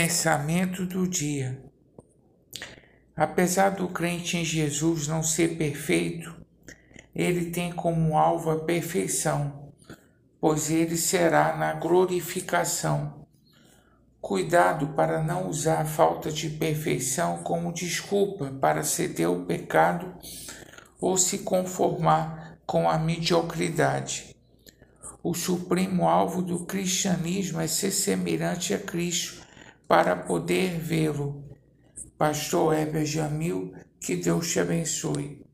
Pensamento do dia. Apesar do crente em Jesus não ser perfeito, ele tem como alvo a perfeição, pois ele será na glorificação. Cuidado para não usar a falta de perfeição como desculpa para ceder ao pecado ou se conformar com a mediocridade. O supremo alvo do cristianismo é ser semelhante a Cristo para poder vê-lo. Pastor Heber Jamil, que Deus te abençoe.